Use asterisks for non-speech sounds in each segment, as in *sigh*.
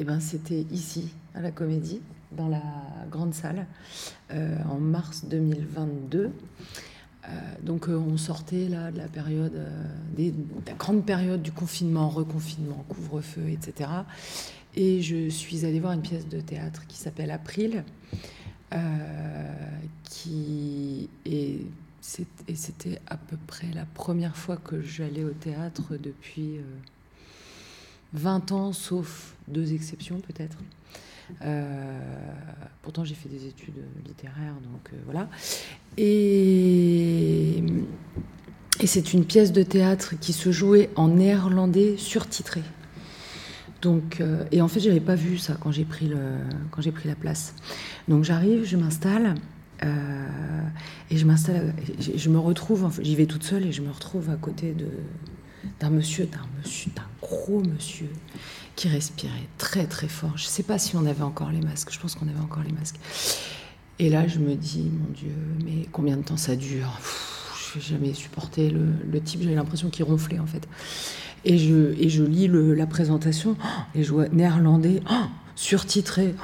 eh ben, c'était ici, à la Comédie, dans la grande salle, euh, en mars 2022. Euh, donc on sortait là de la période, des, de la grande période du confinement, reconfinement, couvre-feu, etc. Et je suis allée voir une pièce de théâtre qui s'appelle April, qui est et c'était à peu près la première fois que j'allais au théâtre depuis 20 ans, sauf deux exceptions peut-être. Euh, pourtant, j'ai fait des études littéraires, donc euh, voilà. Et, c'est une pièce de théâtre qui se jouait en néerlandais surtitré. Donc, euh, et en fait, j'avais pas vu ça quand j'ai pris le, quand j'ai pris la place. Donc, j'arrive, je m'installe. et je m'installe, je me retrouve, j'y vais toute seule et je me retrouve à côté de, d'un monsieur, d'un monsieur, d'un gros monsieur qui respirait très très fort. Je ne sais pas si on avait encore les masques, je pense qu'on avait encore les masques. Et là, je me dis, mon Dieu, mais combien de temps ça dure? Je n'ai jamais supporté le, type, j'avais l'impression qu'il ronflait en fait. Et je, et je lis la présentation, et je vois néerlandais, surtitré.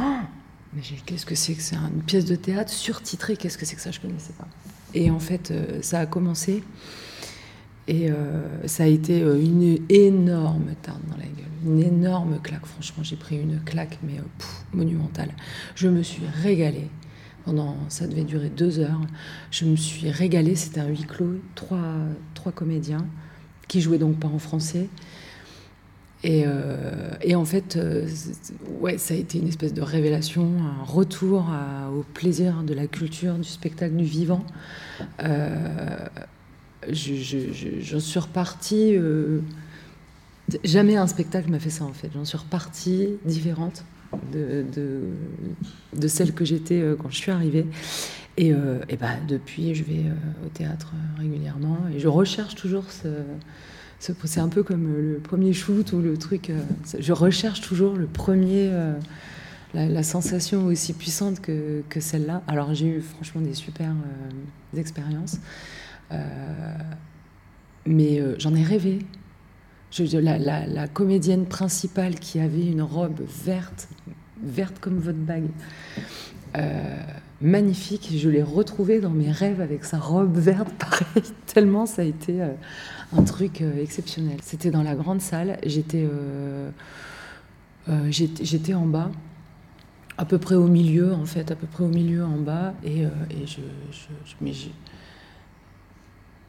mais qu'est-ce que c'est que c'est une pièce de théâtre surtitrée Qu'est-ce que c'est que ça? Je ne connaissais pas. Et en fait, euh, ça a commencé. Et euh, ça a été euh, une énorme tarte dans la gueule, une énorme claque. Franchement, j'ai pris une claque, mais euh, monumentale. Je me suis régalée. Pendant, ça devait durer deux heures. Je me suis régalée. C'était un huis clos, trois, trois comédiens qui jouaient donc pas en français. Et, et en fait, ouais, ça a été une espèce de révélation, un retour au plaisir de la culture, du spectacle, du vivant j'en suis repartie. Euh, jamais un spectacle m'a fait ça en fait. J'en suis repartie différente de, celle que j'étais euh, quand je suis arrivée. Et, euh, bah, depuis, je vais au théâtre régulièrement et je recherche toujours ce. c'est un peu comme le premier shoot ou le truc. je recherche toujours le premier. La, sensation aussi puissante que, que celle-là. Alors j'ai eu franchement des super expériences. Euh, mais euh, j'en ai rêvé. La, comédienne principale qui avait une robe verte, verte comme votre bague, euh, magnifique. Je l'ai retrouvée dans mes rêves avec sa robe verte, *laughs* pareil, tellement ça a été un truc exceptionnel. C'était dans la grande salle, j'étais j'étais en bas, à peu près au milieu en fait, à peu près au milieu en bas, et, je,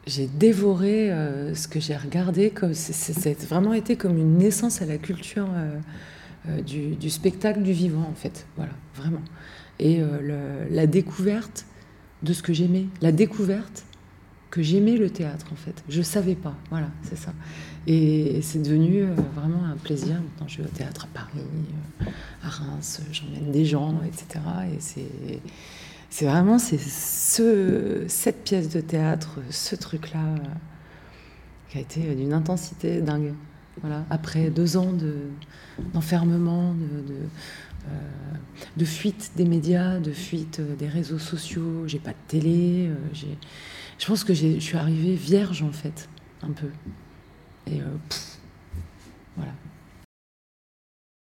j'ai dévoré euh, ce que j'ai regardé. Comme c'est vraiment été comme une naissance à la culture euh, euh, du, spectacle du vivant, en fait. Voilà, vraiment. Et la découverte de ce que j'aimais, la découverte que j'aimais le théâtre, en fait. Je savais pas. Voilà, c'est ça. Et c'est devenu vraiment un plaisir. Maintenant, je vais au théâtre à Paris, à Reims, j'emmène des gens, etc. Et c'est c'est vraiment cette pièce de théâtre, ce truc-là, euh, qui a été d'une intensité dingue. Voilà. Après deux ans d'enfermement, de, euh, de, fuite des médias, de fuite euh, des réseaux sociaux, j'ai pas de télé. je pense que je suis arrivée vierge en fait, un peu. Et voilà.